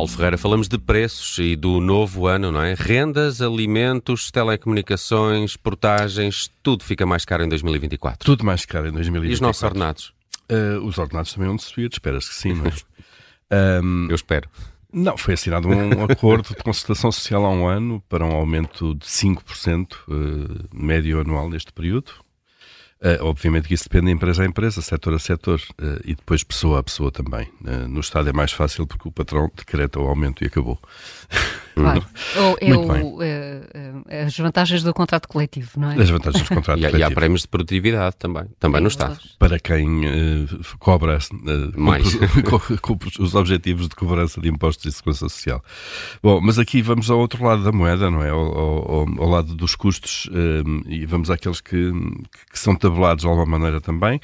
Paulo Ferreira, falamos de preços e do novo ano, não é? Rendas, alimentos, telecomunicações, portagens, tudo fica mais caro em 2024. Tudo mais caro em 2024. E os nossos ordenados? Uh, os ordenados também vão subir, espera-se que sim, não é? um, Eu espero. Não, foi assinado um acordo de concertação social há um ano para um aumento de 5% uh, médio anual neste período. Uh, obviamente que isso depende de empresa a empresa, setor a setor uh, e depois pessoa a pessoa também. Uh, no Estado é mais fácil porque o patrão decreta o aumento e acabou. Claro. Ou é o, é, as vantagens do contrato coletivo, não é? As vantagens do contrato e, coletivo. E há prémios de produtividade também, também no Estado. Para quem uh, cobra uh, mais os objetivos de cobrança de impostos e segurança social. Bom, mas aqui vamos ao outro lado da moeda, não é? Ao, ao, ao lado dos custos uh, e vamos àqueles que, que são tabelados de alguma maneira também.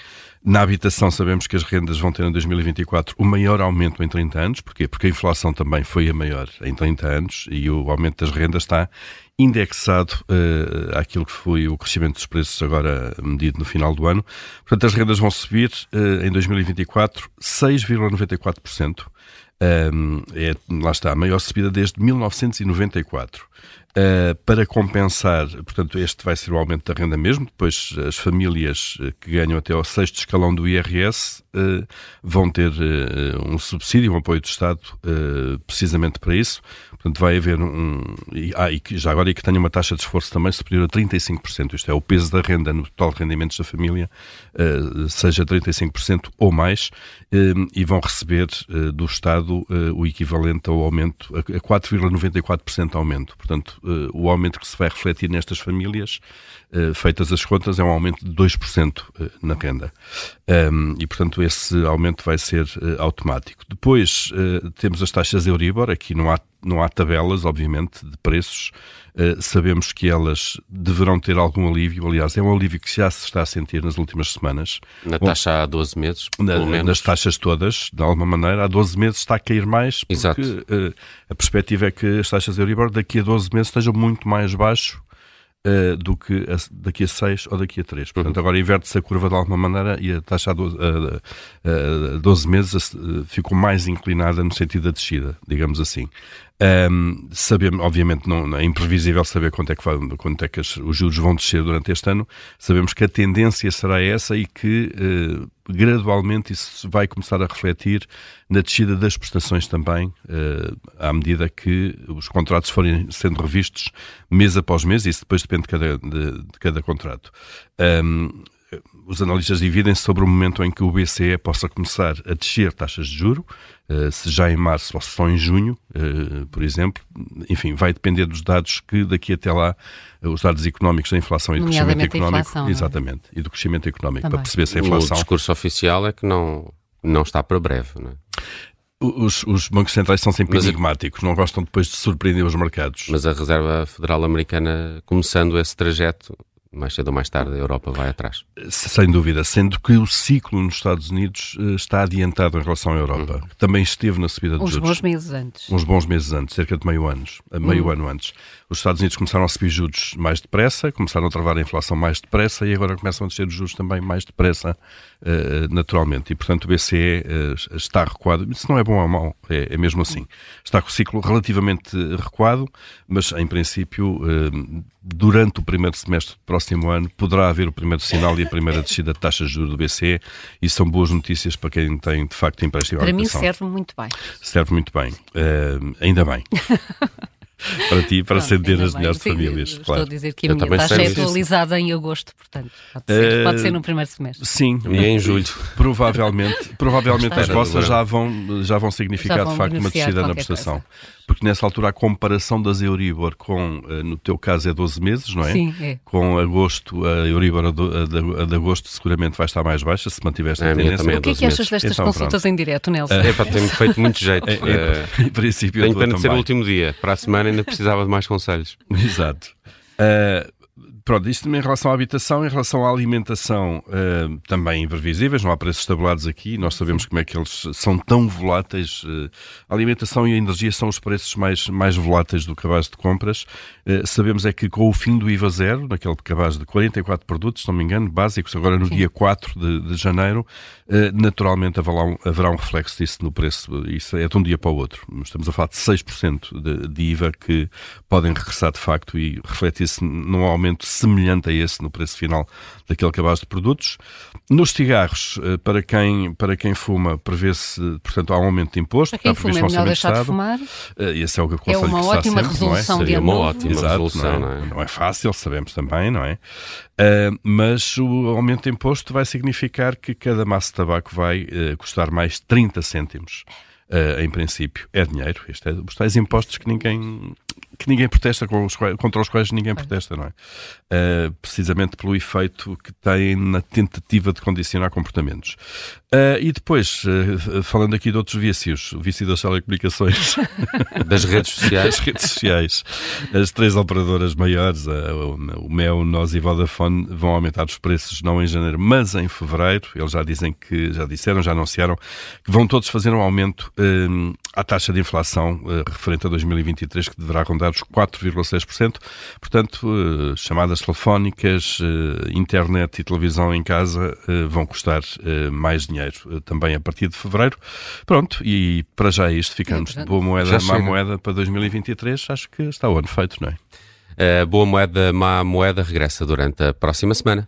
Na habitação sabemos que as rendas vão ter em 2024 o maior aumento em 30 anos. Porquê? Porque a inflação também foi a maior em 30 anos e o aumento das rendas está indexado uh, àquilo que foi o crescimento dos preços agora medido no final do ano. Portanto, as rendas vão subir uh, em 2024 6,94%. Um, é, lá está, a maior subida desde 1994. Uh, para compensar, portanto, este vai ser o aumento da renda mesmo, depois as famílias eh, que ganham até ao sexto escalão do IRS vão ter uh, um subsídio, um apoio do Estado, precisamente para isso. Portanto, vai haver um. E, ah, e já agora, e que tenha uma taxa de esforço também superior a 35%. Isto é, o peso da renda no total de rendimentos da família seja 35% ou mais, e vão receber do Estado o equivalente ao aumento, a 4,94% aumento. Portanto, uh, o aumento que se vai refletir nestas famílias, uh, feitas as contas, é um aumento de 2% uh, na renda. Um, e, portanto, esse aumento vai ser automático. Depois temos as taxas Euribor, aqui não há, não há tabelas, obviamente, de preços. Uh, sabemos que elas deverão ter algum alívio. Aliás, é um alívio que já se está a sentir nas últimas semanas. Na taxa há 12 meses, na, menos. Nas taxas todas, de alguma maneira. Há 12 meses está a cair mais, porque Exato. A perspectiva é que as taxas de Euribor daqui a 12 meses estejam muito mais baixo uh, do que a, daqui a 6 ou daqui a 3. Portanto, uhum. agora inverte-se a curva de alguma maneira e a taxa a 12, a 12 meses ficou mais inclinada no sentido da descida, digamos assim. Um, sabemos, obviamente, não, é imprevisível saber quanto é que, vai, quanto é que as, os juros vão descer durante este ano. Sabemos que a tendência será essa e que uh, gradualmente isso vai começar a refletir na descida das prestações também, uh, à medida que os contratos forem sendo revistos mês após mês. Isso depois depende de cada, de, de cada contrato. Um, os analistas dividem-se sobre o momento em que o BCE possa começar a descer taxas de juro, eh, se já em março ou se só em junho, eh, por exemplo. Enfim, vai depender dos dados que daqui até lá, eh, os dados económicos da inflação e do crescimento económico. Inflação, é? exatamente, é? e do crescimento económico, Também. para perceber se a inflação. O discurso oficial é que não, não está para breve, não é? Os, os, bancos centrais são sempre mas enigmáticos, não gostam depois de surpreender os mercados. Mas a Reserva Federal Americana, começando esse trajeto, mais cedo ou mais tarde a Europa vai atrás. Sem dúvida, sendo que o ciclo nos Estados Unidos eh, está adiantado em relação à Europa. Uhum. Também esteve na subida dos Uns juros. bons meses antes. Uns bons meses antes, cerca de meio, anos, meio uhum. ano antes. Os Estados Unidos começaram a subir juros mais depressa, começaram a travar a inflação mais depressa e agora começam a descer os juros também mais depressa, uh, naturalmente. E, portanto, o BCE uh, está recuado. Isso não é bom ou mau, é, é, mesmo assim. Está com o ciclo relativamente recuado, mas, em princípio, durante o primeiro semestre do próximo ano, poderá haver o primeiro sinal e a primeira descida de taxas de juros do BCE e são boas notícias para quem tem, de facto, empréstimo Para mim serve muito bem. Serve muito bem. ainda bem. para ti para acender as melhores famílias. Estou claro. a dizer que a eu minha taxa é atualizada em agosto, portanto, pode ser, uh, pode ser no primeiro semestre. Sim, e em julho. Provavelmente, provavelmente as vossas já vão, já vão significar já vão de facto uma descida na prestação. Coisa porque nessa altura a comparação das Euribor com, eh, no teu caso é 12 meses, não é? Sim, é. Com agosto, a Euribor a de, a de agosto seguramente vai estar mais baixa, se mantiver esta é, tendência. É o que é que achas destas então, consultas pronto. em direto, Nelson? É para ter-me feito muito jeito. É, é, em princípio, Tenho pena de ser o último dia. Para a semana ainda precisava de mais conselhos. Exato. Uh, Pronto, isto em relação à habitação, em relação à alimentação, uh, também imprevisíveis, não há preços tabulados aqui, nós sabemos como é que eles são tão voláteis. Uh, a alimentação e a energia são os preços mais, mais voláteis do cabaz de compras. Uh, sabemos é que com o fim do IVA zero, naquele cabaz de 44 produtos, se não me engano, básicos, agora no Sim. dia 4 de, de janeiro, naturalmente haverá um, haverá um reflexo disso no preço. Isso é de um dia para o outro. Estamos a falar de 6% de, de IVA que podem regressar de facto e refletir-se num aumento semelhante a esse no preço final daquele cabaz de produtos. Nos cigarros, para quem, para quem fuma, prevê-se, portanto, há um aumento de imposto. Para quem fuma é melhor deixar de fumar. Esse é o que é uma ótima sempre, resolução não é? de uma ótima Exato, resolução, não é? não é? não é fácil, sabemos também, não é? Uh, mas o aumento de imposto vai significar que cada maço de tabaco vai uh, custar mais 30 cêntimos. Uh, em princípio, é dinheiro. Isto é os tais impostos que ninguém que ninguém protesta, contra os quais ninguém protesta, não é? Uh, precisamente pelo efeito que tem na tentativa de condicionar comportamentos. Uh, e depois, uh, falando aqui de outros vícios, o vício das telecomunicações. Das redes sociais. das redes sociais. As três operadoras maiores, o Mel, Nós e Vodafone, vão aumentar os preços não em janeiro, mas em fevereiro. Eles já dizem que, já disseram, já anunciaram, que vão todos fazer um aumento à taxa de inflação referente a 2023, que deverá rondar os 4,6%. Portanto, chamadas telefónicas, internet e televisão em casa vão custar mais dinheiro também a partir de fevereiro. Pronto, e para já é isto, ficamos de boa moeda, má moeda para 2023. Acho que está o ano feito, não é? A boa moeda, má moeda regressa durante a próxima semana.